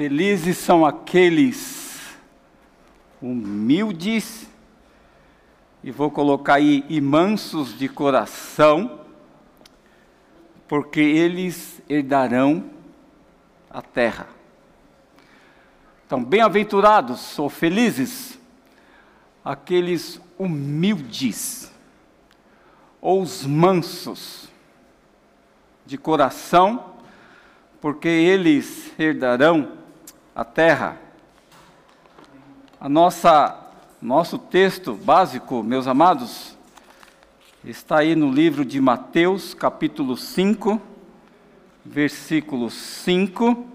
Felizes são aqueles humildes, e vou colocar aí, e mansos de coração, porque eles herdarão a terra. Então, bem-aventurados ou felizes aqueles humildes, ou os mansos de coração, porque eles herdarão a terra. A nossa nosso texto básico, meus amados, está aí no livro de Mateus, capítulo 5, versículo 5,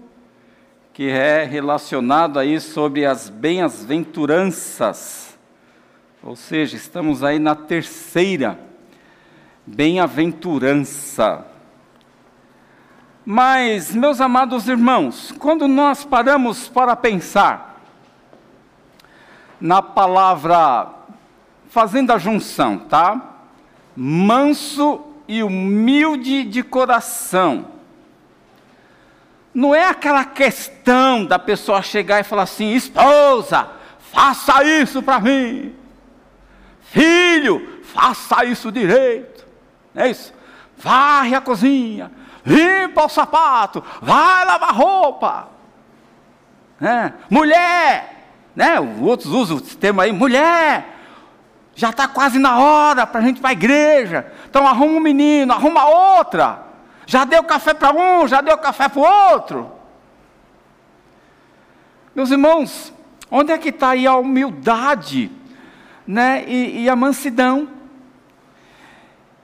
que é relacionado aí sobre as bem-aventuranças. Ou seja, estamos aí na terceira bem-aventurança. Mas, meus amados irmãos, quando nós paramos para pensar na palavra, fazendo a junção, tá? Manso e humilde de coração. Não é aquela questão da pessoa chegar e falar assim: esposa, faça isso para mim. Filho, faça isso direito. É isso? Varre a cozinha, limpa o sapato, vai lavar roupa. É. Mulher, né? Outros usam o termo aí, mulher, já está quase na hora para a gente ir para a igreja. Então arruma um menino, arruma outra. Já deu café para um, já deu café para o outro. Meus irmãos, onde é que está aí a humildade né? e, e a mansidão?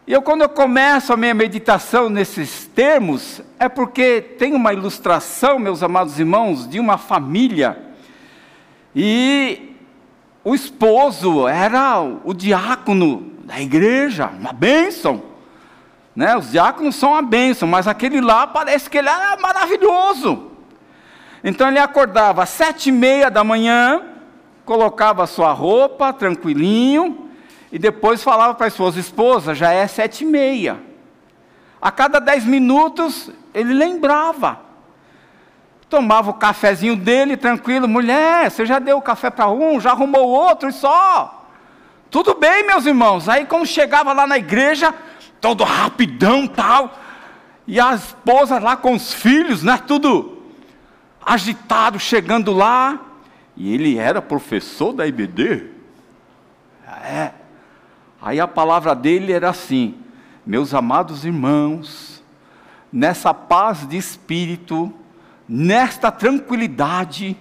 E eu, quando eu começo a minha meditação nesses termos, é porque tem uma ilustração, meus amados irmãos, de uma família, e o esposo era o diácono da igreja, uma bênção. Né? Os diáconos são uma bênção, mas aquele lá parece que ele era maravilhoso. Então ele acordava às sete e meia da manhã, colocava sua roupa tranquilinho, e depois falava para a esposa: esposa, já é sete e meia. A cada dez minutos ele lembrava. Tomava o cafezinho dele tranquilo, mulher, você já deu o café para um, já arrumou outro e só. Tudo bem, meus irmãos. Aí quando chegava lá na igreja, todo rapidão tal, e a esposa lá com os filhos, né, tudo agitado, chegando lá, e ele era professor da IBD. É. Aí a palavra dele era assim: Meus amados irmãos, nessa paz de espírito, nesta tranquilidade,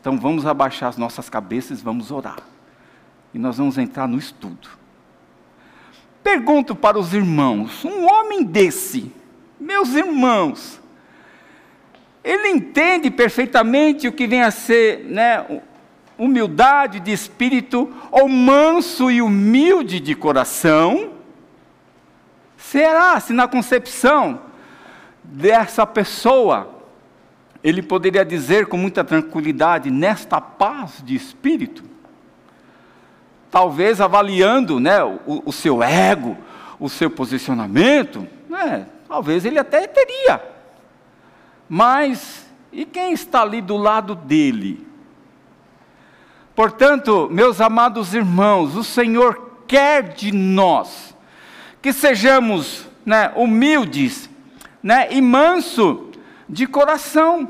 então vamos abaixar as nossas cabeças vamos orar. E nós vamos entrar no estudo. Pergunto para os irmãos: um homem desse, meus irmãos, ele entende perfeitamente o que vem a ser né, humildade de espírito, ou manso e humilde de coração? Será se na concepção dessa pessoa ele poderia dizer com muita tranquilidade, nesta paz de espírito? Talvez avaliando né, o, o seu ego, o seu posicionamento, né, talvez ele até teria. Mas, e quem está ali do lado dele? Portanto, meus amados irmãos, o Senhor quer de nós que sejamos né, humildes né, e manso de coração.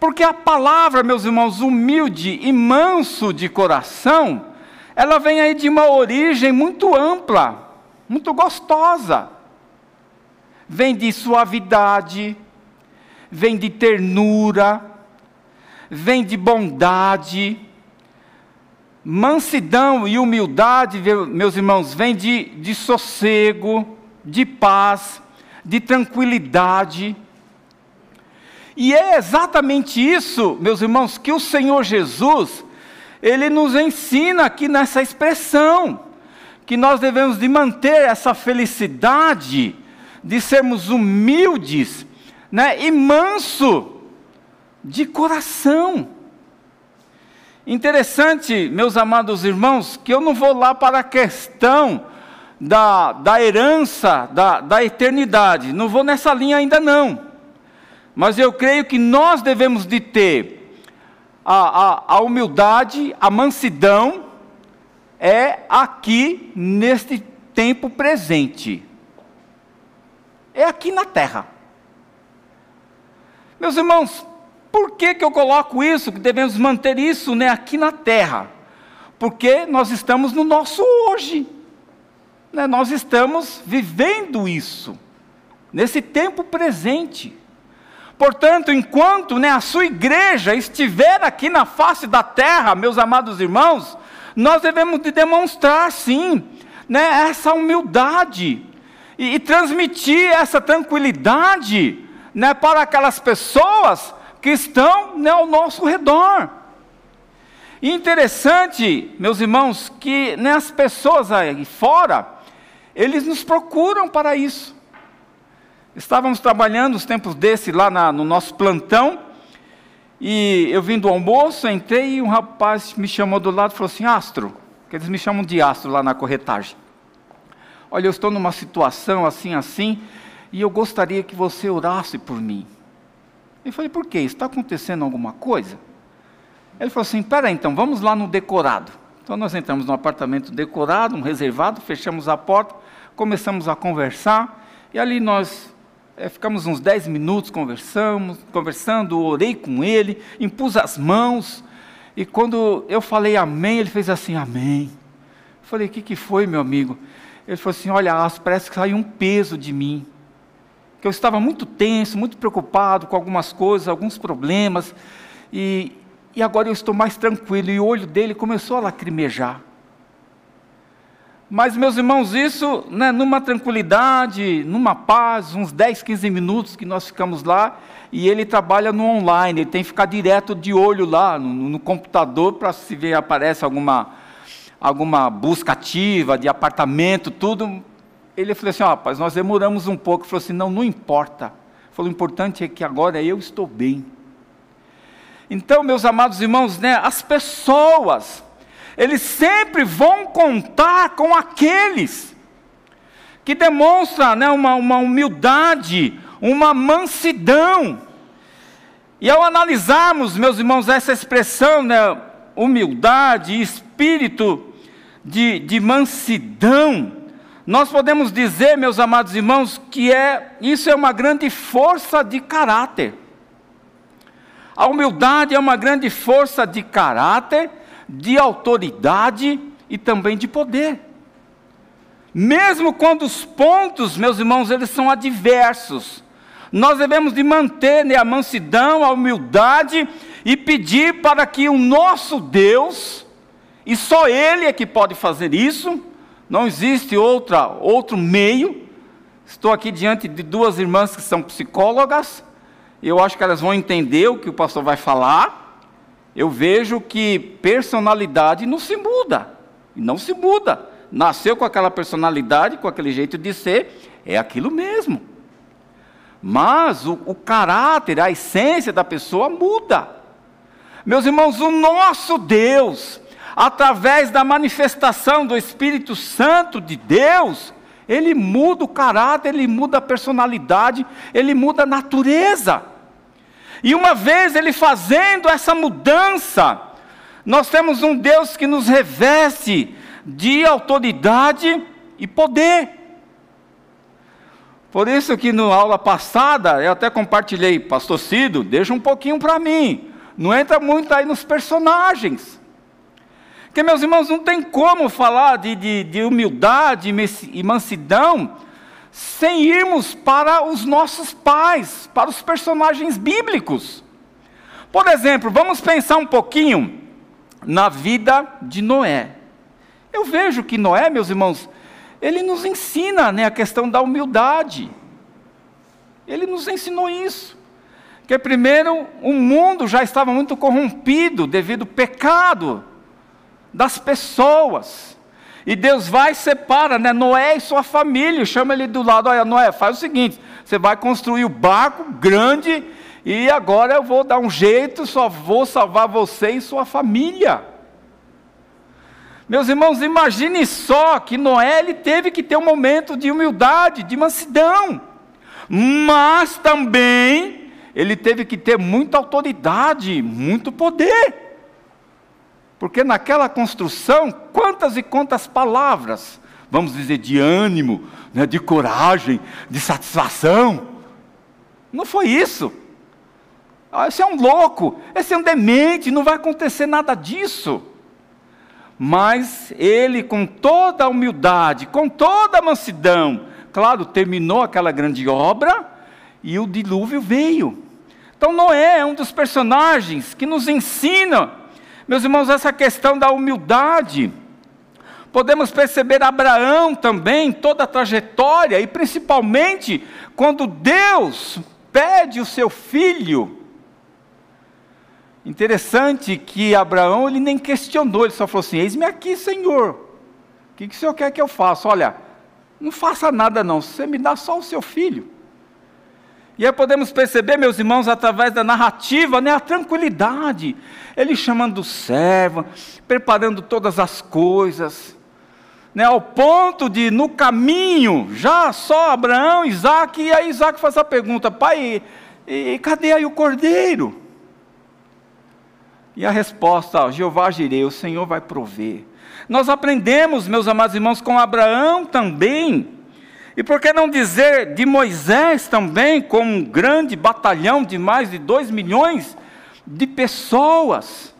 Porque a palavra, meus irmãos, humilde e manso de coração, ela vem aí de uma origem muito ampla, muito gostosa. Vem de suavidade, vem de ternura, vem de bondade, Mansidão e humildade, meus irmãos, vem de, de sossego, de paz, de tranquilidade. E é exatamente isso, meus irmãos, que o Senhor Jesus, ele nos ensina aqui nessa expressão, que nós devemos de manter essa felicidade, de sermos humildes, né, e manso de coração. Interessante, meus amados irmãos, que eu não vou lá para a questão da, da herança da, da eternidade, não vou nessa linha ainda não. mas eu creio que nós devemos de ter a, a, a humildade, a mansidão, é aqui neste tempo presente. É aqui na terra. Meus irmãos, por que, que eu coloco isso? Que devemos manter isso né, aqui na terra? Porque nós estamos no nosso hoje. Né, nós estamos vivendo isso, nesse tempo presente. Portanto, enquanto né, a sua igreja estiver aqui na face da terra, meus amados irmãos, nós devemos de demonstrar, sim, né, essa humildade e, e transmitir essa tranquilidade né, para aquelas pessoas que estão né, ao nosso redor. E interessante, meus irmãos, que né, as pessoas aí fora, eles nos procuram para isso. Estávamos trabalhando os tempos desse lá na, no nosso plantão, e eu vim do almoço, entrei e um rapaz me chamou do lado e falou assim: Astro, que eles me chamam de Astro lá na corretagem. Olha, eu estou numa situação assim, assim, e eu gostaria que você orasse por mim. Eu falei: Por quê? Está acontecendo alguma coisa? Ele falou assim: Pera, então, vamos lá no decorado. Então nós entramos no apartamento decorado, um reservado, fechamos a porta, começamos a conversar, e ali nós é, ficamos uns dez minutos conversamos, conversando, orei com ele, impus as mãos, e quando eu falei amém, ele fez assim, amém. Eu falei, o que, que foi, meu amigo? Ele falou assim, olha, parece que saiu um peso de mim. Que eu estava muito tenso, muito preocupado com algumas coisas, alguns problemas, e, e agora eu estou mais tranquilo. E o olho dele começou a lacrimejar. Mas, meus irmãos, isso né, numa tranquilidade, numa paz, uns 10, 15 minutos que nós ficamos lá, e ele trabalha no online, ele tem que ficar direto de olho lá no, no computador para se ver aparece alguma, alguma busca ativa de apartamento, tudo. Ele falou assim: oh, rapaz, nós demoramos um pouco. Ele falou assim: não, não importa. Ele falou: o importante é que agora eu estou bem. Então, meus amados irmãos, né, as pessoas, eles sempre vão contar com aqueles que demonstram né, uma, uma humildade, uma mansidão. E ao analisarmos, meus irmãos, essa expressão, né, humildade, espírito de, de mansidão, nós podemos dizer, meus amados irmãos, que é isso é uma grande força de caráter. A humildade é uma grande força de caráter de autoridade e também de poder. Mesmo quando os pontos, meus irmãos, eles são adversos, nós devemos de manter né, a mansidão, a humildade e pedir para que o nosso Deus, e só Ele é que pode fazer isso, não existe outra, outro meio. Estou aqui diante de duas irmãs que são psicólogas, eu acho que elas vão entender o que o pastor vai falar eu vejo que personalidade não se muda. Não se muda. Nasceu com aquela personalidade, com aquele jeito de ser, é aquilo mesmo. Mas o, o caráter, a essência da pessoa muda. Meus irmãos, o nosso Deus, através da manifestação do Espírito Santo de Deus, ele muda o caráter, ele muda a personalidade, ele muda a natureza. E uma vez ele fazendo essa mudança, nós temos um Deus que nos reveste de autoridade e poder. Por isso que na aula passada eu até compartilhei, pastor Cido, deixa um pouquinho para mim. Não entra muito aí nos personagens. Porque, meus irmãos, não tem como falar de, de, de humildade e mansidão sem irmos para os nossos pais, para os personagens bíblicos. Por exemplo, vamos pensar um pouquinho na vida de Noé. Eu vejo que Noé, meus irmãos, ele nos ensina né, a questão da humildade. Ele nos ensinou isso. Que primeiro o mundo já estava muito corrompido devido ao pecado das pessoas. E Deus vai e separa, né? Noé e sua família, chama ele do lado, olha, Noé, faz o seguinte, você vai construir o um barco grande e agora eu vou dar um jeito, só vou salvar você e sua família. Meus irmãos, imagine só que Noé ele teve que ter um momento de humildade, de mansidão, mas também ele teve que ter muita autoridade, muito poder. Porque naquela construção, quantas e quantas palavras, vamos dizer, de ânimo, né, de coragem, de satisfação. Não foi isso. Ah, esse é um louco, esse é um demente, não vai acontecer nada disso. Mas ele, com toda a humildade, com toda a mansidão, claro, terminou aquela grande obra e o dilúvio veio. Então Noé é um dos personagens que nos ensina, meus irmãos, essa questão da humildade. Podemos perceber Abraão também, toda a trajetória, e principalmente quando Deus pede o seu filho. Interessante que Abraão ele nem questionou, ele só falou assim: Eis-me aqui, Senhor. O que, que o Senhor quer que eu faça? Olha, não faça nada não, você me dá só o seu filho. E aí podemos perceber, meus irmãos, através da narrativa, né, a tranquilidade. Ele chamando o servo, preparando todas as coisas, né, ao ponto de, no caminho, já só Abraão, Isaac, e aí Isaac faz a pergunta: pai, e, e cadê aí o cordeiro? E a resposta, Jeová Jirei, o Senhor vai prover. Nós aprendemos, meus amados irmãos, com Abraão também, e por que não dizer de Moisés também, com um grande batalhão de mais de dois milhões de pessoas?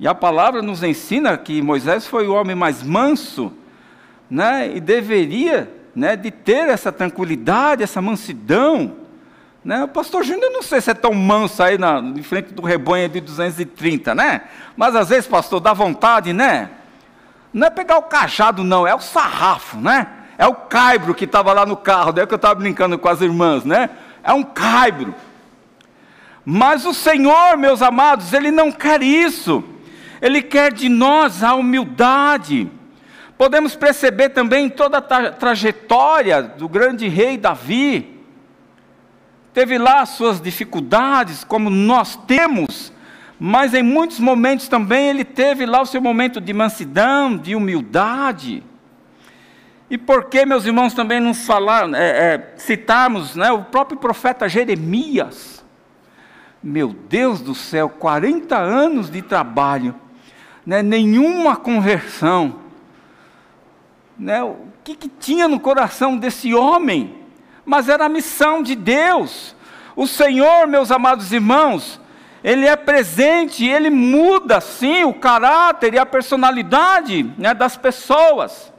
E a palavra nos ensina que Moisés foi o homem mais manso, né? E deveria, né, de ter essa tranquilidade, essa mansidão. Né? O pastor Júnior, não sei se é tão manso aí na, em frente do rebanho de 230, né? Mas às vezes, pastor, dá vontade, né? Não é pegar o cajado, não, é o sarrafo, né? É o caibro que estava lá no carro, daí que eu estava brincando com as irmãs, né? É um caibro. Mas o Senhor, meus amados, Ele não quer isso. Ele quer de nós a humildade. Podemos perceber também toda a tra trajetória do grande rei Davi. Teve lá suas dificuldades, como nós temos, mas em muitos momentos também ele teve lá o seu momento de mansidão, de humildade. E por que, meus irmãos, também não falar, é, é, citarmos né, o próprio profeta Jeremias? Meu Deus do céu, 40 anos de trabalho, né, nenhuma conversão. Né, o que, que tinha no coração desse homem? Mas era a missão de Deus. O Senhor, meus amados irmãos, Ele é presente, Ele muda sim o caráter e a personalidade né, das pessoas.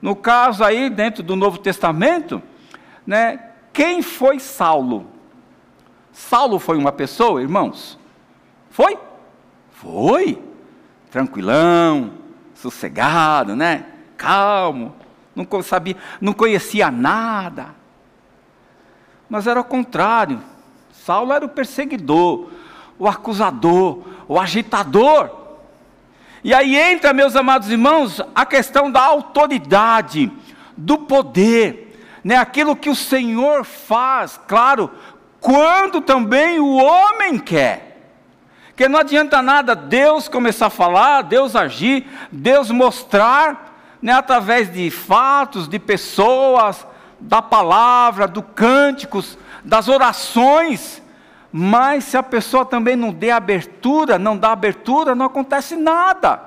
No caso aí, dentro do Novo Testamento, né, quem foi Saulo? Saulo foi uma pessoa, irmãos? Foi? Foi. Tranquilão, sossegado, né? Calmo, não sabia, não conhecia nada. Mas era o contrário. Saulo era o perseguidor, o acusador, o agitador. E aí entra, meus amados irmãos, a questão da autoridade, do poder, né? aquilo que o Senhor faz, claro, quando também o homem quer. Que não adianta nada Deus começar a falar, Deus agir, Deus mostrar, né, através de fatos, de pessoas, da palavra, do cânticos, das orações, mas se a pessoa também não der abertura, não dá abertura, não acontece nada.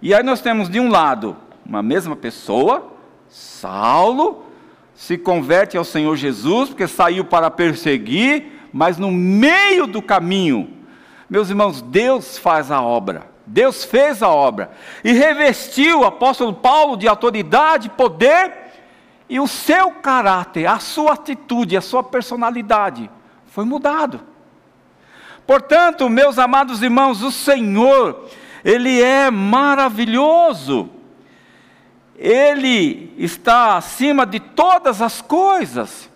E aí nós temos de um lado uma mesma pessoa, Saulo, se converte ao Senhor Jesus, porque saiu para perseguir, mas no meio do caminho, meus irmãos, Deus faz a obra. Deus fez a obra e revestiu o apóstolo Paulo de autoridade, poder e o seu caráter, a sua atitude, a sua personalidade foi mudado. Portanto, meus amados irmãos, o Senhor, Ele é maravilhoso, Ele está acima de todas as coisas,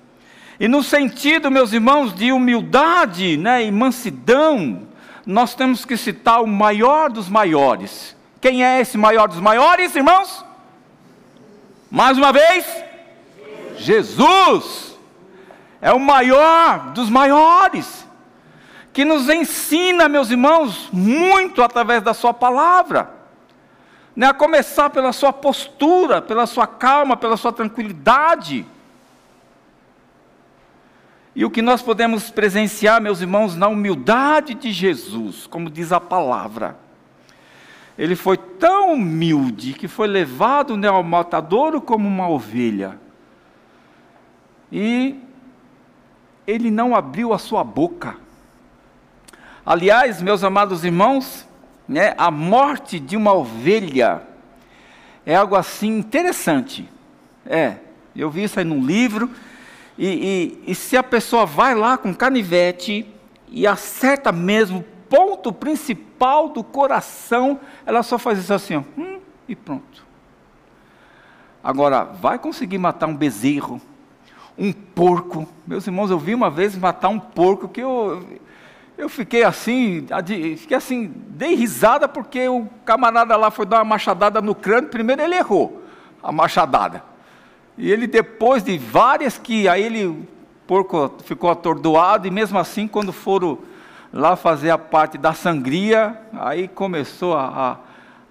e no sentido, meus irmãos, de humildade né, e mansidão, nós temos que citar o maior dos maiores. Quem é esse maior dos maiores, irmãos? Mais uma vez, Jesus é o maior dos maiores, que nos ensina, meus irmãos, muito através da Sua palavra. Né, a começar pela sua postura, pela sua calma, pela sua tranquilidade. E o que nós podemos presenciar, meus irmãos, na humildade de Jesus, como diz a palavra. Ele foi tão humilde que foi levado né, ao matadouro como uma ovelha. E ele não abriu a sua boca. Aliás, meus amados irmãos, né, a morte de uma ovelha é algo assim interessante. É, eu vi isso aí num livro, e, e, e se a pessoa vai lá com canivete e acerta mesmo ponto principal do coração, ela só faz isso assim, ó, hum, e pronto. Agora, vai conseguir matar um bezerro, um porco. Meus irmãos, eu vi uma vez matar um porco que eu, eu fiquei assim, fiquei assim, dei risada porque o camarada lá foi dar uma machadada no crânio. Primeiro ele errou a machadada. E ele depois de várias que aí ele o porco ficou atordoado e mesmo assim quando foram lá fazer a parte da sangria, aí começou a,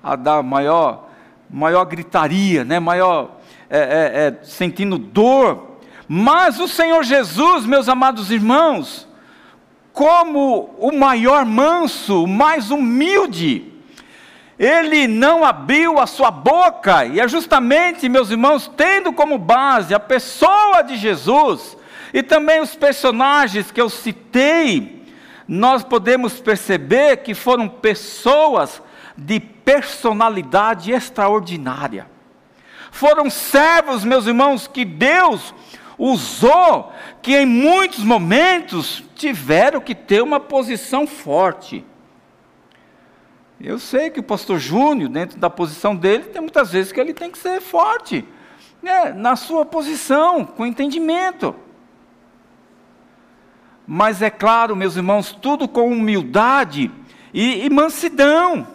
a, a dar maior, maior gritaria, né? maior é, é, é, sentindo dor. Mas o Senhor Jesus, meus amados irmãos, como o maior manso, o mais humilde, ele não abriu a sua boca, e é justamente, meus irmãos, tendo como base a pessoa de Jesus e também os personagens que eu citei, nós podemos perceber que foram pessoas de personalidade extraordinária. Foram servos, meus irmãos, que Deus usou, que em muitos momentos tiveram que ter uma posição forte. Eu sei que o pastor Júnior, dentro da posição dele, tem muitas vezes que ele tem que ser forte, né, na sua posição, com entendimento. Mas é claro, meus irmãos, tudo com humildade e, e mansidão.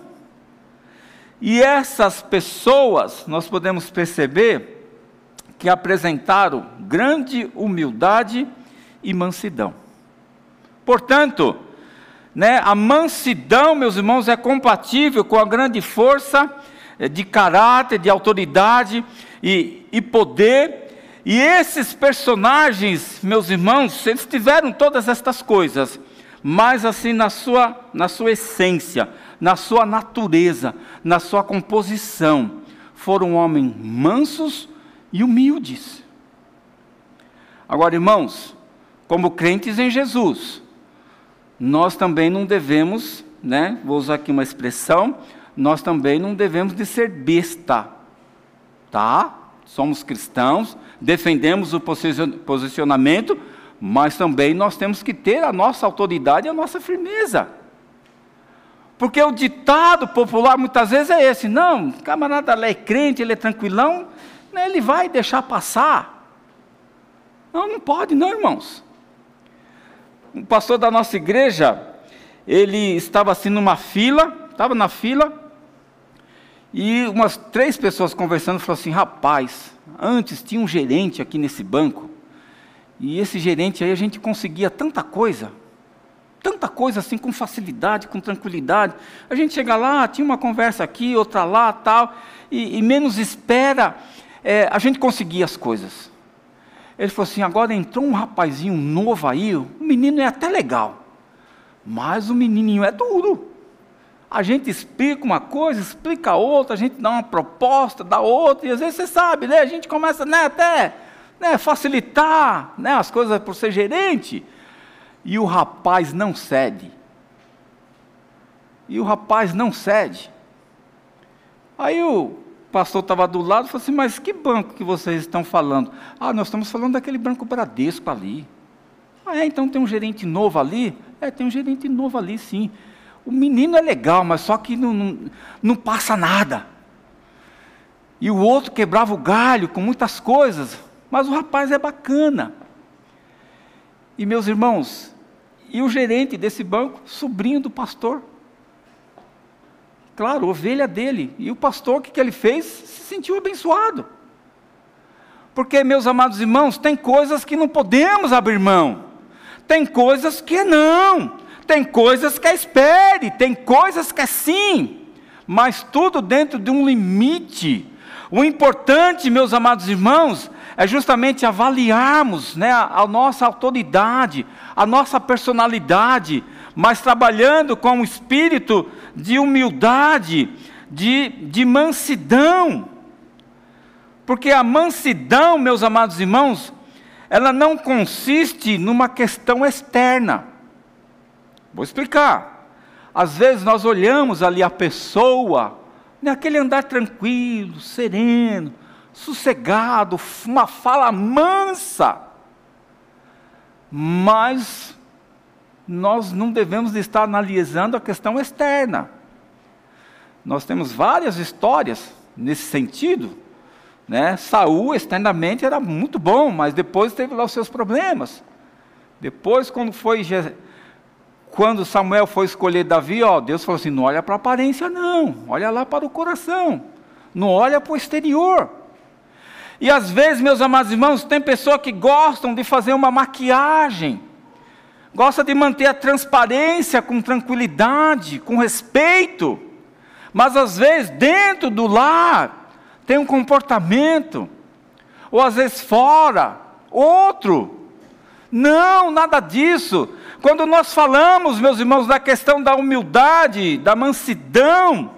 E essas pessoas, nós podemos perceber que apresentaram grande humildade e mansidão. Portanto, né, a mansidão, meus irmãos, é compatível com a grande força eh, de caráter, de autoridade e, e poder e esses personagens, meus irmãos, eles tiveram todas estas coisas, mas assim na sua, na sua essência, na sua natureza, na sua composição, foram homens mansos e humildes. Agora, irmãos, como crentes em Jesus, nós também não devemos, né, vou usar aqui uma expressão, nós também não devemos de ser besta, tá? Somos cristãos, defendemos o posicionamento, mas também nós temos que ter a nossa autoridade e a nossa firmeza. Porque o ditado popular muitas vezes é esse: não, camarada ele é crente, ele é tranquilão, ele vai deixar passar. Não, não pode, não, irmãos. Um pastor da nossa igreja, ele estava assim numa fila, estava na fila, e umas três pessoas conversando falaram assim: rapaz, antes tinha um gerente aqui nesse banco, e esse gerente aí a gente conseguia tanta coisa, tanta coisa assim com facilidade, com tranquilidade. A gente chega lá, tinha uma conversa aqui, outra lá, tal, e, e menos espera, é, a gente conseguia as coisas. Ele falou assim: agora entrou um rapazinho novo aí, o menino é até legal, mas o menininho é duro. A gente explica uma coisa, explica outra, a gente dá uma proposta, dá outra, e às vezes você sabe, né? A gente começa né, até né, facilitar né, as coisas por ser gerente. E o rapaz não cede. E o rapaz não cede. Aí o pastor estava do lado e falou assim: Mas que banco que vocês estão falando? Ah, nós estamos falando daquele banco Bradesco ali. Ah, é, então tem um gerente novo ali? É, tem um gerente novo ali, sim. O menino é legal, mas só que não, não, não passa nada. E o outro quebrava o galho com muitas coisas, mas o rapaz é bacana. E meus irmãos, e o gerente desse banco, sobrinho do pastor. Claro, ovelha dele. E o pastor, o que, que ele fez? Se sentiu abençoado. Porque, meus amados irmãos, tem coisas que não podemos abrir mão, tem coisas que não. Tem coisas que é espere, tem coisas que é sim, mas tudo dentro de um limite. O importante, meus amados irmãos, é justamente avaliarmos né, a, a nossa autoridade, a nossa personalidade, mas trabalhando com um espírito de humildade, de, de mansidão. Porque a mansidão, meus amados irmãos, ela não consiste numa questão externa. Vou explicar. Às vezes nós olhamos ali a pessoa, naquele andar tranquilo, sereno, sossegado, uma fala mansa, mas nós não devemos estar analisando a questão externa. Nós temos várias histórias nesse sentido. Né? Saul externamente era muito bom, mas depois teve lá os seus problemas. Depois, quando foi quando Samuel foi escolher Davi, ó, Deus falou assim: não olha para a aparência, não, olha lá para o coração, não olha para o exterior. E às vezes, meus amados irmãos, tem pessoas que gostam de fazer uma maquiagem, gosta de manter a transparência com tranquilidade, com respeito, mas às vezes dentro do lar tem um comportamento, ou às vezes fora, outro. Não, nada disso. Quando nós falamos, meus irmãos, da questão da humildade, da mansidão,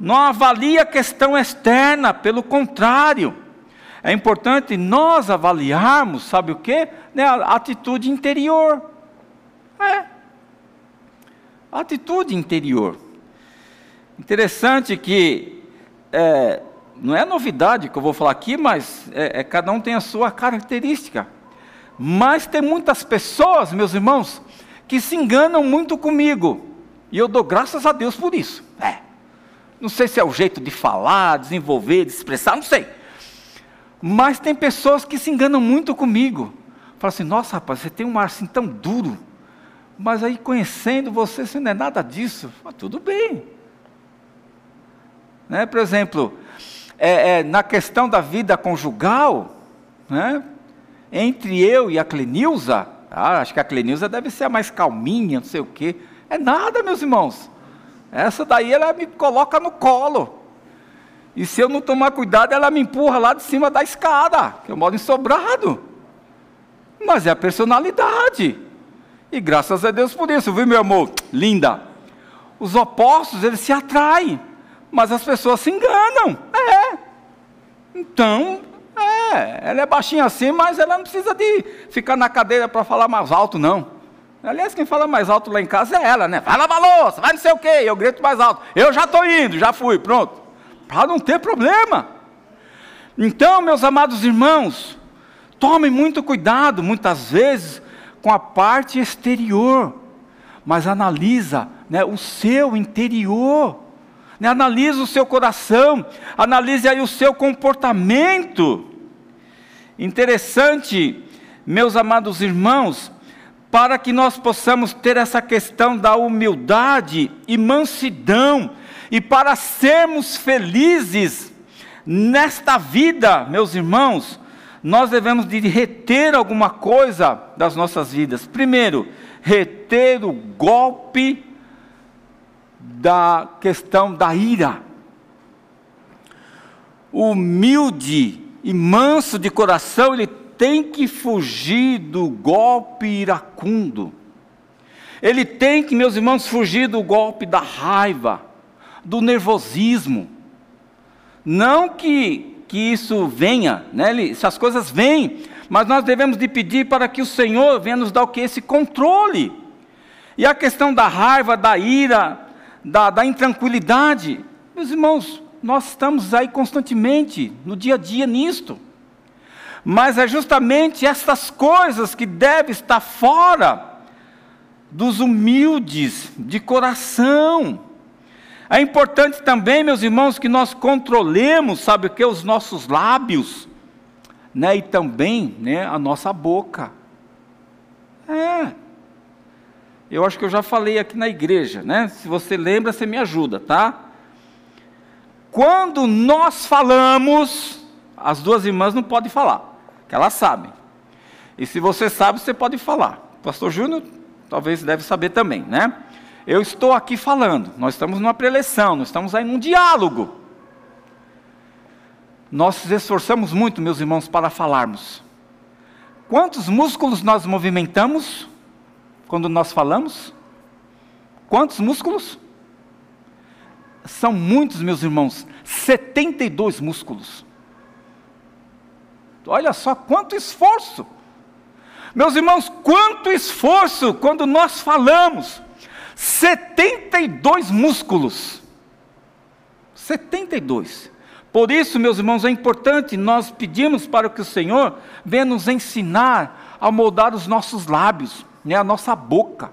não avalia a questão externa, pelo contrário. É importante nós avaliarmos, sabe o que? Né, a atitude interior. É. Atitude interior. Interessante que, é, não é novidade que eu vou falar aqui, mas é, é, cada um tem a sua característica. Mas tem muitas pessoas, meus irmãos, que se enganam muito comigo. E eu dou graças a Deus por isso. É. Não sei se é o jeito de falar, desenvolver, de expressar, não sei. Mas tem pessoas que se enganam muito comigo. Fala assim, nossa rapaz, você tem um ar assim tão duro. Mas aí conhecendo você, você não é nada disso. Mas tudo bem. Né? Por exemplo, é, é, na questão da vida conjugal, né? entre eu e a Clenilza, ah, acho que a Clenilza deve ser a mais calminha, não sei o quê. É nada, meus irmãos. Essa daí ela me coloca no colo. E se eu não tomar cuidado, ela me empurra lá de cima da escada, que eu moro em sobrado. Mas é a personalidade. E graças a Deus por isso, viu, meu amor? Linda. Os opostos, eles se atraem. Mas as pessoas se enganam. É. Então, é. Ela é baixinha assim, mas ela não precisa de ficar na cadeira para falar mais alto, não. Aliás, quem fala mais alto lá em casa é ela, né? Vai lavar louça, vai não sei o quê. Eu grito mais alto. Eu já estou indo, já fui, pronto para não ter problema. Então, meus amados irmãos, tomem muito cuidado, muitas vezes, com a parte exterior, mas analisa né, o seu interior, né, analisa o seu coração, analise aí o seu comportamento. Interessante, meus amados irmãos, para que nós possamos ter essa questão da humildade e mansidão e para sermos felizes nesta vida, meus irmãos, nós devemos de reter alguma coisa das nossas vidas. Primeiro, reter o golpe da questão da ira. O humilde e manso de coração, ele tem que fugir do golpe iracundo. Ele tem que, meus irmãos, fugir do golpe da raiva do nervosismo. Não que, que isso venha, né? essas coisas vêm, mas nós devemos de pedir para que o Senhor venha nos dar o que? Esse controle. E a questão da raiva, da ira, da, da intranquilidade, meus irmãos, nós estamos aí constantemente, no dia a dia, nisto. Mas é justamente essas coisas que devem estar fora dos humildes de coração. É importante também, meus irmãos, que nós controlemos, sabe o que? Os nossos lábios, né? E também, né, a nossa boca. É. Eu acho que eu já falei aqui na igreja, né? Se você lembra, você me ajuda, tá? Quando nós falamos, as duas irmãs não podem falar, que elas sabem. E se você sabe, você pode falar. pastor Júnior talvez deve saber também, né? Eu estou aqui falando, nós estamos numa preleção, nós estamos aí num diálogo. nós nos esforçamos muito, meus irmãos, para falarmos. Quantos músculos nós movimentamos quando nós falamos? Quantos músculos? São muitos, meus irmãos, 72 músculos. Olha só quanto esforço. Meus irmãos, quanto esforço quando nós falamos. 72 músculos. 72. Por isso, meus irmãos, é importante nós pedimos para que o Senhor venha nos ensinar a moldar os nossos lábios, né, a nossa boca.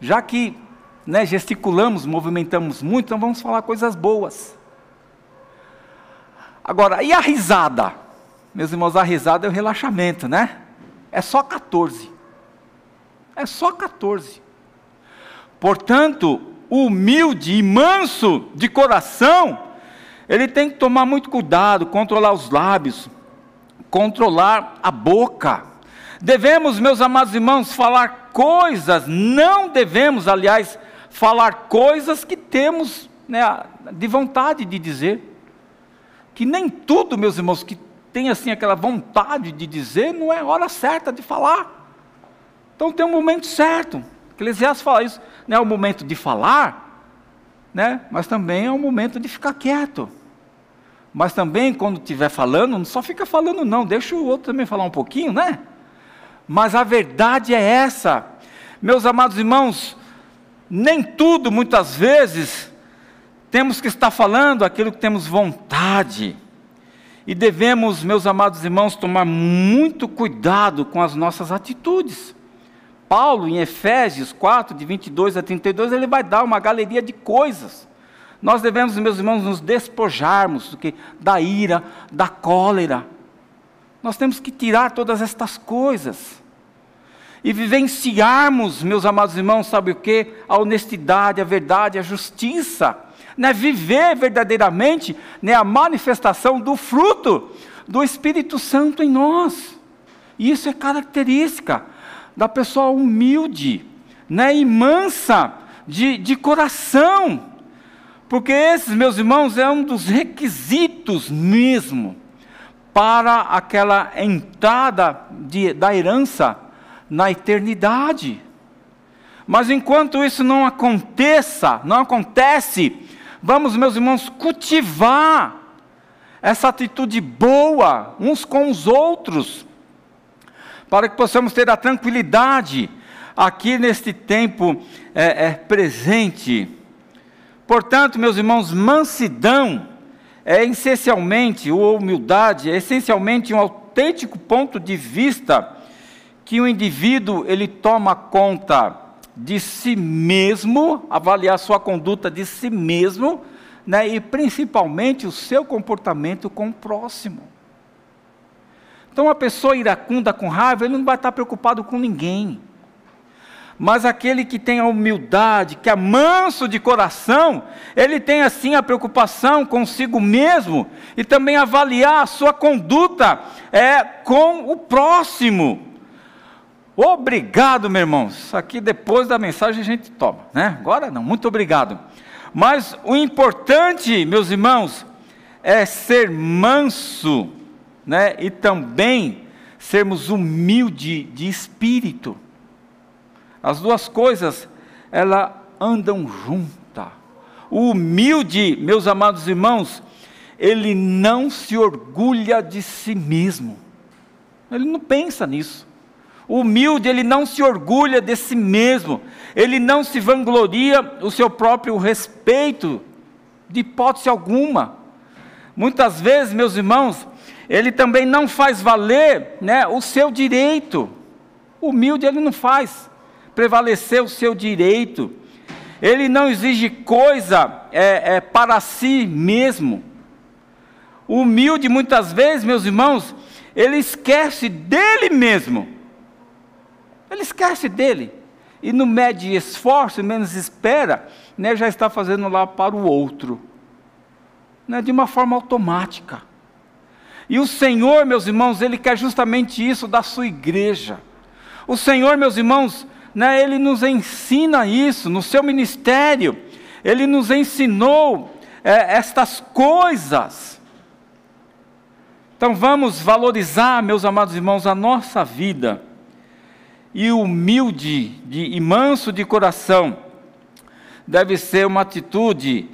Já que né, gesticulamos, movimentamos muito, então vamos falar coisas boas. Agora, e a risada? Meus irmãos, a risada é o relaxamento, né? É só 14. É só 14. Portanto, humilde e manso de coração, ele tem que tomar muito cuidado, controlar os lábios, controlar a boca. Devemos, meus amados irmãos, falar coisas, não devemos, aliás, falar coisas que temos né, de vontade de dizer. Que nem tudo, meus irmãos, que tem assim aquela vontade de dizer, não é hora certa de falar. Então tem um momento certo. Eclesiastes fala isso, não é o momento de falar, né? mas também é o momento de ficar quieto. Mas também, quando estiver falando, não só fica falando, não, deixa o outro também falar um pouquinho, né? Mas a verdade é essa, meus amados irmãos, nem tudo, muitas vezes, temos que estar falando aquilo que temos vontade. E devemos, meus amados irmãos, tomar muito cuidado com as nossas atitudes. Paulo, em Efésios 4, de 22 a 32, ele vai dar uma galeria de coisas. Nós devemos, meus irmãos, nos despojarmos do que? da ira, da cólera. Nós temos que tirar todas estas coisas e vivenciarmos, meus amados irmãos, sabe o que? A honestidade, a verdade, a justiça. Né? Viver verdadeiramente né? a manifestação do fruto do Espírito Santo em nós. Isso é característica da pessoa humilde né? e mansa de, de coração. Porque esses, meus irmãos, é um dos requisitos mesmo para aquela entrada de, da herança na eternidade. Mas enquanto isso não aconteça, não acontece, vamos, meus irmãos, cultivar essa atitude boa uns com os outros, para que possamos ter a tranquilidade aqui neste tempo é, é, presente. Portanto, meus irmãos, mansidão é essencialmente, ou humildade, é essencialmente um autêntico ponto de vista que o indivíduo ele toma conta de si mesmo, avaliar sua conduta de si mesmo, né, e principalmente o seu comportamento com o próximo. Então, uma pessoa iracunda com raiva, ele não vai estar preocupado com ninguém. Mas aquele que tem a humildade, que é manso de coração, ele tem assim a preocupação consigo mesmo e também avaliar a sua conduta é, com o próximo. Obrigado, meu irmão. Isso aqui depois da mensagem a gente toma, né? Agora não, muito obrigado. Mas o importante, meus irmãos, é ser manso, né? E também sermos humildes de espírito. As duas coisas, elas andam juntas. O humilde, meus amados irmãos, ele não se orgulha de si mesmo. Ele não pensa nisso. O humilde, ele não se orgulha de si mesmo, ele não se vangloria o seu próprio respeito, de hipótese alguma. Muitas vezes, meus irmãos, ele também não faz valer né, o seu direito. Humilde, ele não faz prevalecer o seu direito. Ele não exige coisa é, é, para si mesmo. Humilde, muitas vezes, meus irmãos, ele esquece dele mesmo ele esquece dele. E no mede esforço, menos espera, né, já está fazendo lá para o outro. Né, de uma forma automática. E o Senhor, meus irmãos, Ele quer justamente isso da sua igreja. O Senhor, meus irmãos, né, Ele nos ensina isso no seu ministério. Ele nos ensinou é, estas coisas. Então vamos valorizar, meus amados irmãos, a nossa vida. E humilde de, e manso de coração deve ser uma atitude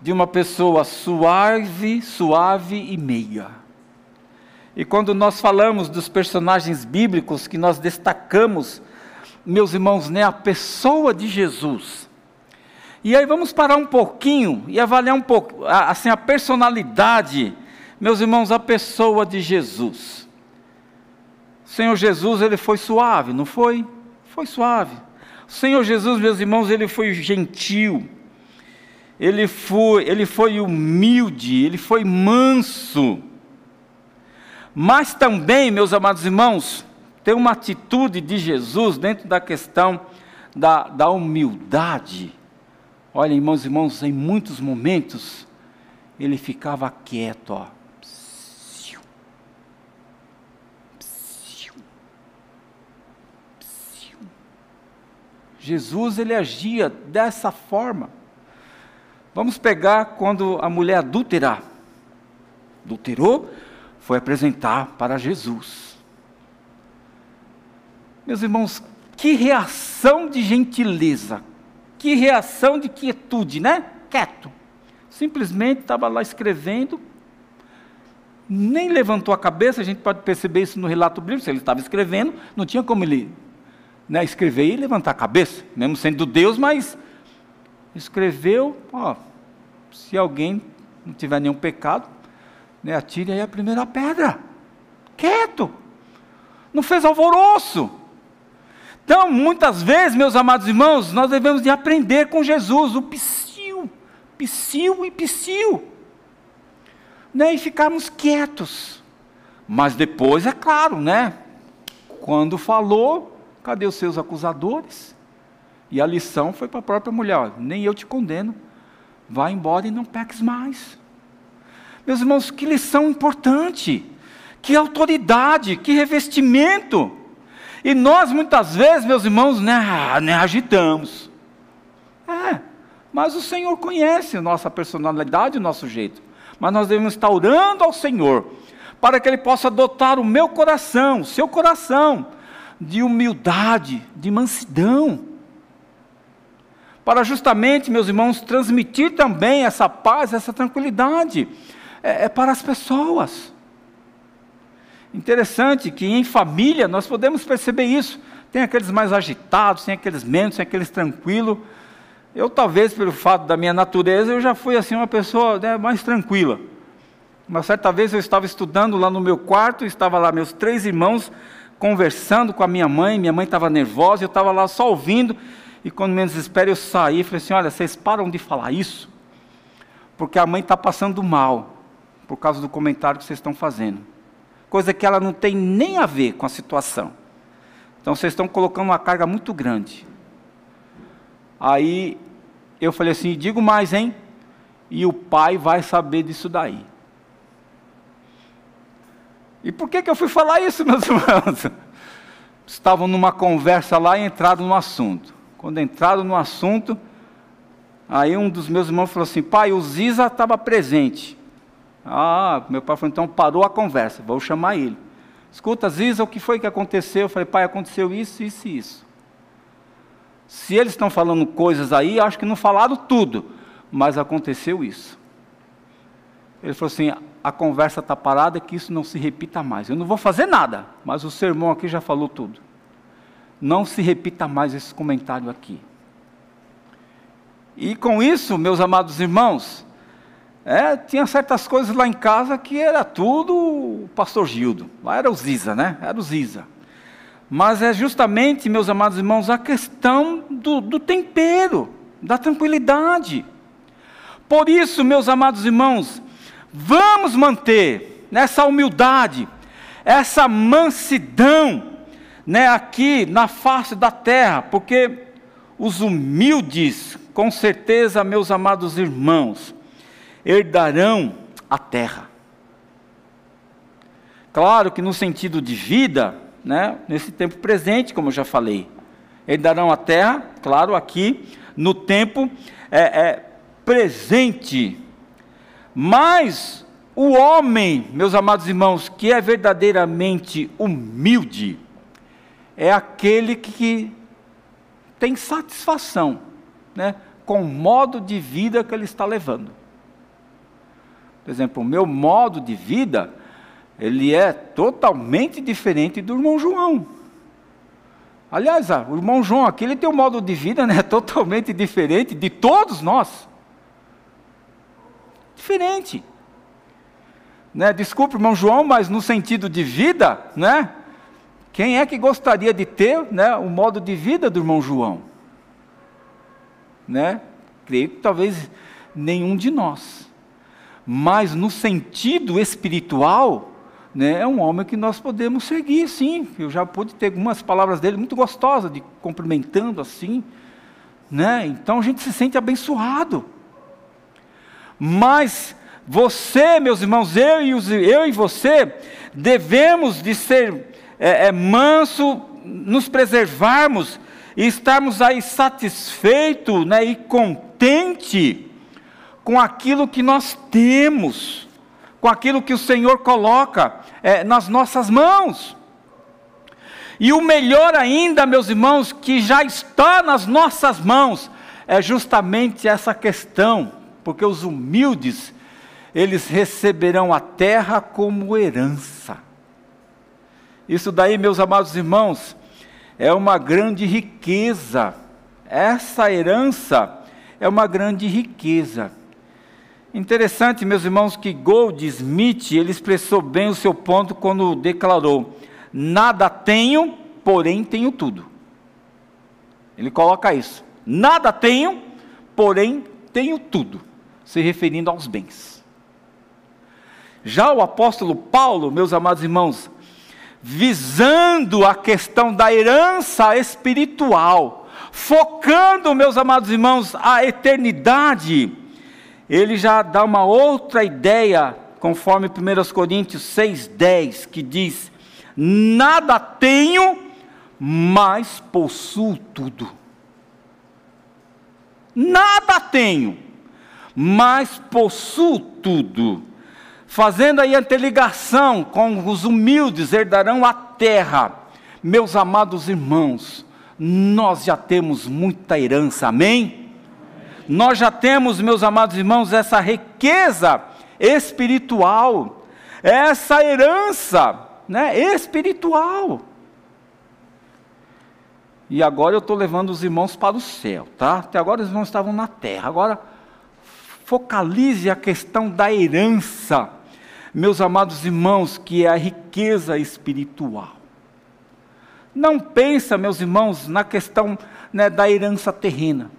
de uma pessoa suave, suave e meiga. E quando nós falamos dos personagens bíblicos que nós destacamos, meus irmãos, né, a pessoa de Jesus. E aí vamos parar um pouquinho e avaliar um pouco, assim, a personalidade, meus irmãos, a pessoa de Jesus. O Senhor Jesus, ele foi suave, não foi? Foi suave. O Senhor Jesus, meus irmãos, ele foi gentil. Ele foi, ele foi humilde, ele foi manso. Mas também, meus amados irmãos, tem uma atitude de Jesus dentro da questão da, da humildade. Olha, irmãos e irmãos, em muitos momentos, ele ficava quieto, ó. Jesus ele agia dessa forma. Vamos pegar quando a mulher adúltera adulterou, foi apresentar para Jesus. Meus irmãos, que reação de gentileza, que reação de quietude, né? Quieto. Simplesmente estava lá escrevendo, nem levantou a cabeça, a gente pode perceber isso no relato bíblico, ele estava escrevendo, não tinha como ele né, escrever e levantar a cabeça, mesmo sendo Deus, mas escreveu, ó, se alguém não tiver nenhum pecado, né, atire aí a primeira pedra. Quieto. Não fez alvoroço. Então, muitas vezes, meus amados irmãos, nós devemos de aprender com Jesus, o psiu, psiu e psiu. Né, e ficarmos quietos. Mas depois, é claro, né? Quando falou, cadê os seus acusadores? E a lição foi para a própria mulher: ó, nem eu te condeno, vá embora e não peques mais. Meus irmãos, que lição importante, que autoridade, que revestimento. E nós muitas vezes, meus irmãos, né, né agitamos. É, mas o Senhor conhece a nossa personalidade, o nosso jeito. Mas nós devemos estar orando ao Senhor, para que Ele possa dotar o meu coração, o seu coração, de humildade, de mansidão. Para justamente, meus irmãos, transmitir também essa paz, essa tranquilidade é, é para as pessoas. Interessante que em família nós podemos perceber isso. Tem aqueles mais agitados, tem aqueles menos, tem aqueles tranquilos. Eu talvez pelo fato da minha natureza eu já fui assim uma pessoa né, mais tranquila. Uma certa vez eu estava estudando lá no meu quarto, estava lá meus três irmãos conversando com a minha mãe, minha mãe estava nervosa, eu estava lá só ouvindo, e quando menos espero eu saí e falei assim, olha, vocês param de falar isso, porque a mãe está passando mal por causa do comentário que vocês estão fazendo. Coisa que ela não tem nem a ver com a situação. Então vocês estão colocando uma carga muito grande. Aí eu falei assim: digo mais, hein? E o pai vai saber disso daí. E por que, que eu fui falar isso, meus irmãos? Estavam numa conversa lá e entraram no assunto. Quando entraram no assunto, aí um dos meus irmãos falou assim: pai, o Ziza estava presente. Ah, meu pai falou, então parou a conversa, vou chamar ele. Escuta, Ziza, o que foi que aconteceu? Eu falei, pai, aconteceu isso, isso e isso. Se eles estão falando coisas aí, acho que não falaram tudo, mas aconteceu isso. Ele falou assim: a conversa está parada, que isso não se repita mais. Eu não vou fazer nada, mas o sermão aqui já falou tudo. Não se repita mais esse comentário aqui. E com isso, meus amados irmãos, é, tinha certas coisas lá em casa que era tudo o pastor Gildo. Lá era o Ziza, né? Era o Ziza. Mas é justamente, meus amados irmãos, a questão do, do tempero, da tranquilidade. Por isso, meus amados irmãos, vamos manter nessa humildade, essa mansidão, né, aqui na face da terra, porque os humildes, com certeza, meus amados irmãos, herdarão a terra. Claro que no sentido de vida, né, nesse tempo presente, como eu já falei, herdarão a terra, claro, aqui no tempo é, é, presente. Mas o homem, meus amados irmãos, que é verdadeiramente humilde, é aquele que tem satisfação né, com o modo de vida que ele está levando. Por exemplo, o meu modo de vida, ele é totalmente diferente do irmão João. Aliás, ah, o irmão João aqui, ele tem um modo de vida né, totalmente diferente de todos nós. Diferente. Né? Desculpe, irmão João, mas no sentido de vida, né? Quem é que gostaria de ter né, o modo de vida do irmão João? Né? Creio que talvez nenhum de nós. Mas no sentido espiritual, né, é um homem que nós podemos seguir, sim. Eu já pude ter algumas palavras dele muito gostosas, de cumprimentando assim. Né? Então a gente se sente abençoado. Mas você, meus irmãos, eu e, os, eu e você, devemos de ser é, é, manso, nos preservarmos e estarmos aí satisfeitos né, e contente com aquilo que nós temos, com aquilo que o Senhor coloca é, nas nossas mãos. E o melhor ainda, meus irmãos, que já está nas nossas mãos, é justamente essa questão, porque os humildes eles receberão a terra como herança. Isso daí, meus amados irmãos, é uma grande riqueza. Essa herança é uma grande riqueza. Interessante, meus irmãos, que Goldsmith, ele expressou bem o seu ponto quando declarou: Nada tenho, porém tenho tudo. Ele coloca isso. Nada tenho, porém tenho tudo, se referindo aos bens. Já o apóstolo Paulo, meus amados irmãos, visando a questão da herança espiritual, focando, meus amados irmãos, a eternidade, ele já dá uma outra ideia, conforme 1 Coríntios 6,10, que diz: Nada tenho, mas possuo tudo. Nada tenho, mas possuo tudo fazendo aí a interligação com os humildes herdarão a terra. Meus amados irmãos, nós já temos muita herança, amém? Nós já temos, meus amados irmãos, essa riqueza espiritual, essa herança né, espiritual. E agora eu estou levando os irmãos para o céu, tá? Até agora os irmãos estavam na terra. Agora focalize a questão da herança meus amados irmãos, que é a riqueza espiritual. Não pensa, meus irmãos, na questão né, da herança terrena.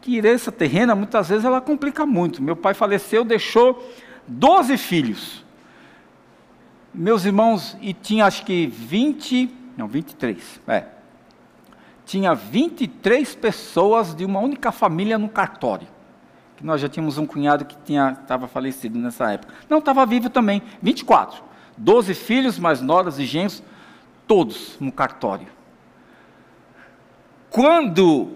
Que herança terrena, muitas vezes, ela complica muito. Meu pai faleceu, deixou 12 filhos. Meus irmãos, e tinha acho que 20, não, 23, é. Tinha 23 pessoas de uma única família no cartório que nós já tínhamos um cunhado que estava falecido nessa época. Não, estava vivo também, 24. Doze filhos, mais noras e genros, todos no cartório. Quando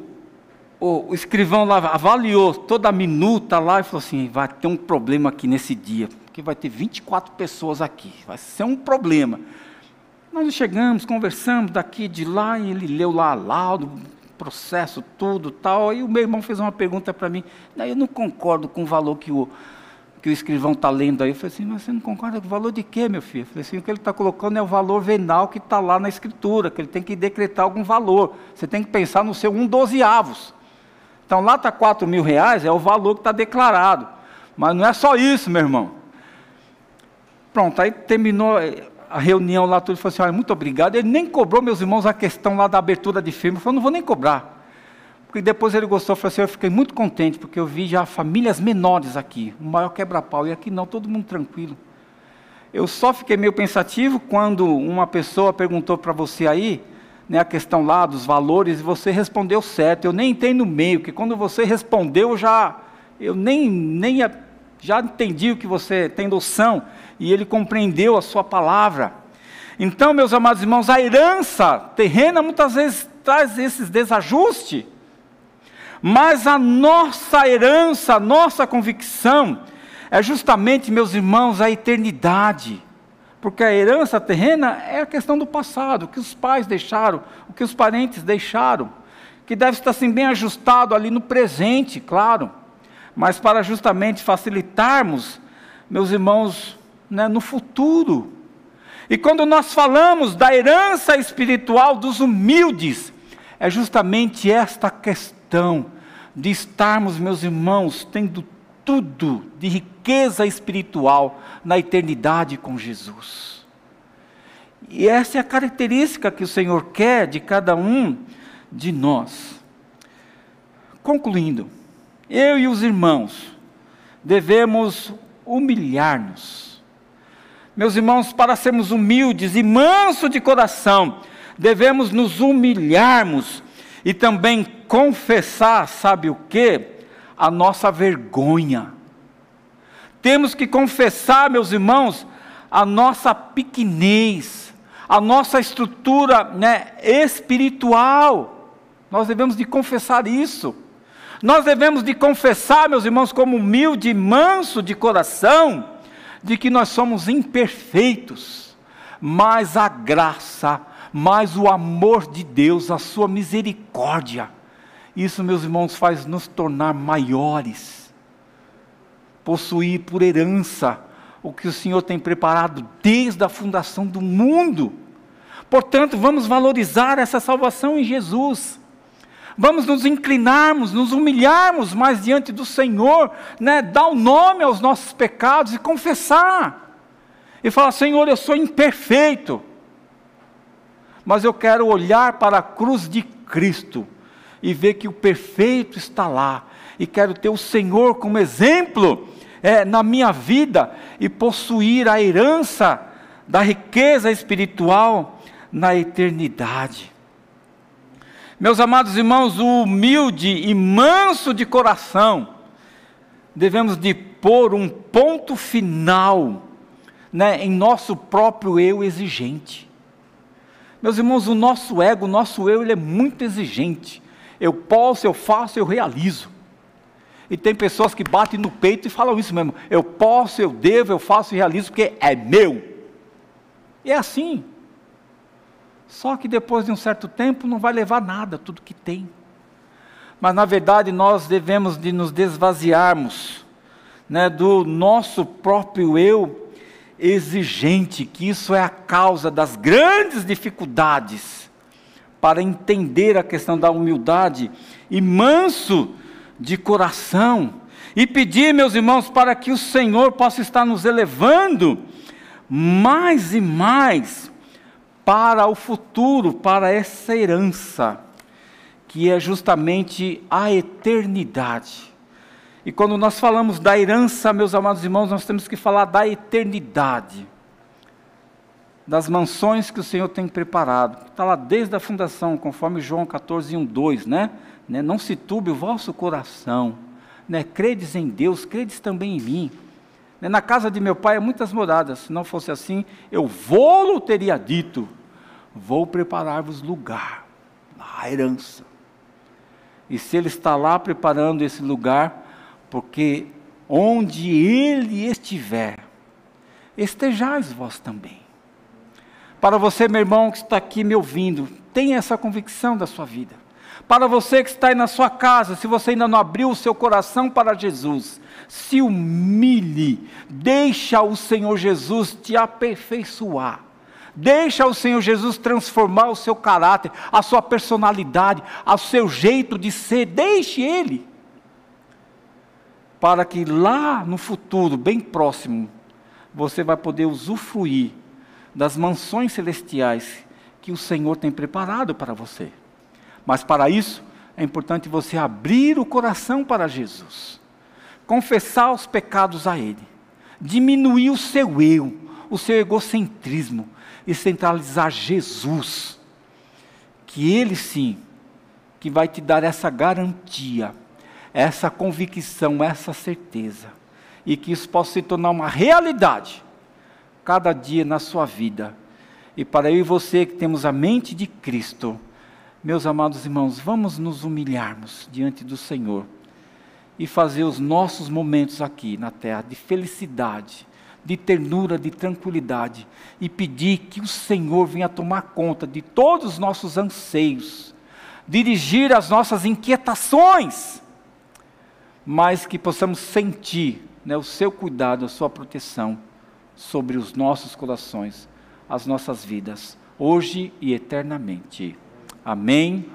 o, escrivão lá avaliou toda a minuta lá e falou assim: vai ter um problema aqui nesse dia, porque vai ter 24 pessoas aqui, vai ser um problema. Nós chegamos, conversamos daqui de lá, e ele leu lá laudo, processo, tudo tal. Aí o meu irmão fez uma pergunta para mim. Eu não concordo com o valor que o, que o escrivão está lendo aí. Eu falei assim, mas você não concorda com o valor de quê, meu filho? Eu falei assim, o que ele está colocando é o valor venal que está lá na escritura, que ele tem que decretar algum valor. Você tem que pensar no seu um dozeavos. Então lá está quatro mil reais, é o valor que está declarado. Mas não é só isso, meu irmão. Pronto, aí terminou, a reunião lá, tudo, falou assim, olha, muito obrigado. Ele nem cobrou, meus irmãos, a questão lá da abertura de firma. Falou, não vou nem cobrar. Porque depois ele gostou, falou assim, eu fiquei muito contente, porque eu vi já famílias menores aqui, o maior quebra-pau, e aqui não, todo mundo tranquilo. Eu só fiquei meio pensativo quando uma pessoa perguntou para você aí, né, a questão lá dos valores, e você respondeu certo. Eu nem entrei no meio, porque quando você respondeu, já, eu nem, nem já entendi o que você tem noção e ele compreendeu a sua palavra. Então, meus amados irmãos, a herança terrena muitas vezes traz esses desajustes, mas a nossa herança, a nossa convicção, é justamente, meus irmãos, a eternidade. Porque a herança terrena é a questão do passado, o que os pais deixaram, o que os parentes deixaram, que deve estar assim bem ajustado ali no presente, claro. Mas para justamente facilitarmos, meus irmãos, né, no futuro. E quando nós falamos da herança espiritual dos humildes, é justamente esta questão de estarmos, meus irmãos, tendo tudo de riqueza espiritual na eternidade com Jesus. E essa é a característica que o Senhor quer de cada um de nós. Concluindo, eu e os irmãos devemos humilhar-nos. Meus irmãos, para sermos humildes e manso de coração, devemos nos humilharmos e também confessar, sabe o que? A nossa vergonha. Temos que confessar, meus irmãos, a nossa pequenez, a nossa estrutura né, espiritual. Nós devemos de confessar isso. Nós devemos de confessar, meus irmãos, como humilde e manso de coração, de que nós somos imperfeitos, mas a graça, mas o amor de Deus, a sua misericórdia, isso, meus irmãos, faz nos tornar maiores, possuir por herança o que o Senhor tem preparado desde a fundação do mundo. Portanto, vamos valorizar essa salvação em Jesus. Vamos nos inclinarmos, nos humilharmos mais diante do Senhor, né? dar o um nome aos nossos pecados e confessar. E falar: Senhor, eu sou imperfeito, mas eu quero olhar para a cruz de Cristo e ver que o perfeito está lá. E quero ter o Senhor como exemplo é, na minha vida e possuir a herança da riqueza espiritual na eternidade. Meus amados irmãos, o humilde e manso de coração, devemos de pôr um ponto final né, em nosso próprio eu exigente. Meus irmãos, o nosso ego, o nosso eu, ele é muito exigente. Eu posso, eu faço, eu realizo. E tem pessoas que batem no peito e falam isso mesmo. Eu posso, eu devo, eu faço e realizo porque é meu. E é assim. Só que depois de um certo tempo não vai levar nada, tudo que tem. Mas na verdade nós devemos de nos desvaziarmos né, do nosso próprio eu exigente, que isso é a causa das grandes dificuldades para entender a questão da humildade e manso de coração. E pedir, meus irmãos, para que o Senhor possa estar nos elevando mais e mais para o futuro, para essa herança, que é justamente a eternidade. E quando nós falamos da herança, meus amados irmãos, nós temos que falar da eternidade das mansões que o Senhor tem preparado. Está lá desde a fundação, conforme João 14, 1, 2, né? né? Não se turbe o vosso coração. Né? Credes em Deus, credes também em mim. Né? Na casa de meu pai há muitas moradas. Se não fosse assim, eu vou-lo teria dito. Vou preparar-vos lugar, a herança. E se ele está lá preparando esse lugar, porque onde ele estiver, estejais vós também. Para você, meu irmão, que está aqui me ouvindo, tenha essa convicção da sua vida. Para você que está aí na sua casa, se você ainda não abriu o seu coração para Jesus, se humilhe, deixa o Senhor Jesus te aperfeiçoar. Deixa o Senhor Jesus transformar o seu caráter, a sua personalidade, o seu jeito de ser. Deixe Ele. Para que lá no futuro, bem próximo, você vai poder usufruir das mansões celestiais que o Senhor tem preparado para você. Mas para isso, é importante você abrir o coração para Jesus, confessar os pecados a Ele, diminuir o seu eu, o seu egocentrismo e centralizar Jesus, que Ele sim, que vai te dar essa garantia, essa convicção, essa certeza, e que isso possa se tornar uma realidade cada dia na sua vida. E para eu e você que temos a mente de Cristo, meus amados irmãos, vamos nos humilharmos diante do Senhor e fazer os nossos momentos aqui na terra de felicidade, de ternura, de tranquilidade e pedir que o Senhor venha tomar conta de todos os nossos anseios, dirigir as nossas inquietações, mas que possamos sentir né, o seu cuidado, a sua proteção sobre os nossos corações, as nossas vidas, hoje e eternamente. Amém.